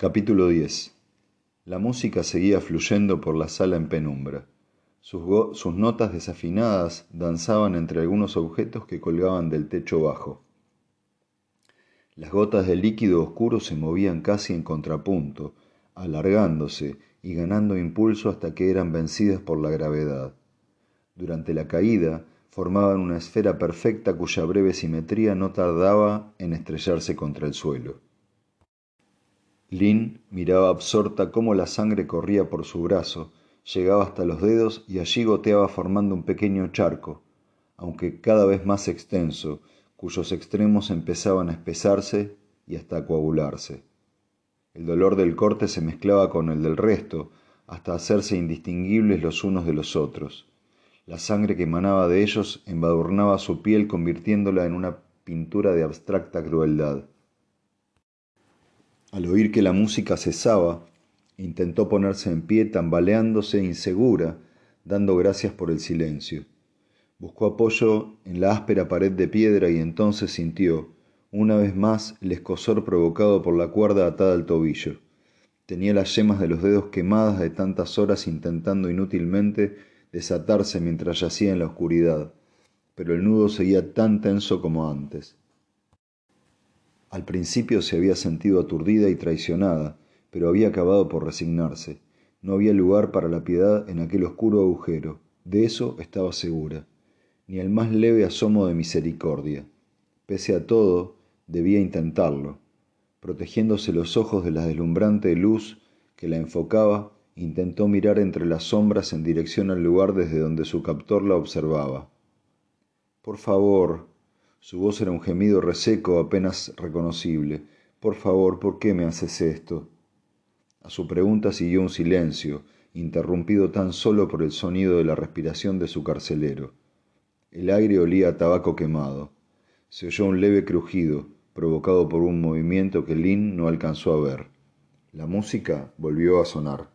Capítulo 10 La música seguía fluyendo por la sala en penumbra. Sus, sus, notas desafinadas danzaban entre algunos objetos que colgaban del techo bajo. Las gotas de líquido oscuro se movían casi en contrapunto, alargándose y ganando impulso hasta que eran vencidas por la gravedad. Durante la caída formaban una esfera perfecta cuya breve simetría no tardaba en estrellarse contra el suelo. Lynn miraba absorta cómo la sangre corría por su brazo, llegaba hasta los dedos y allí goteaba formando un pequeño charco, aunque cada vez más extenso, cuyos extremos empezaban a espesarse y hasta coagularse. El dolor del corte se mezclaba con el del resto, hasta hacerse indistinguibles los unos de los otros. La sangre que emanaba de ellos embadurnaba su piel convirtiéndola en una pintura de abstracta crueldad. Al oír que la música cesaba, intentó ponerse en pie tambaleándose insegura, dando gracias por el silencio. Buscó apoyo en la áspera pared de piedra y entonces sintió, una vez más, el escosor provocado por la cuerda atada al tobillo. Tenía las yemas de los dedos quemadas de tantas horas intentando inútilmente desatarse mientras yacía en la oscuridad, pero el nudo seguía tan tenso como antes. Al principio se había sentido aturdida y traicionada, pero había acabado por resignarse. No había lugar para la piedad en aquel oscuro agujero, de eso estaba segura, ni el más leve asomo de misericordia. Pese a todo, debía intentarlo. Protegiéndose los ojos de la deslumbrante luz que la enfocaba, intentó mirar entre las sombras en dirección al lugar desde donde su captor la observaba. Por favor, su voz era un gemido reseco apenas reconocible. Por favor, ¿por qué me haces esto? A su pregunta siguió un silencio, interrumpido tan solo por el sonido de la respiración de su carcelero. El aire olía a tabaco quemado. Se oyó un leve crujido, provocado por un movimiento que Lynn no alcanzó a ver. La música volvió a sonar.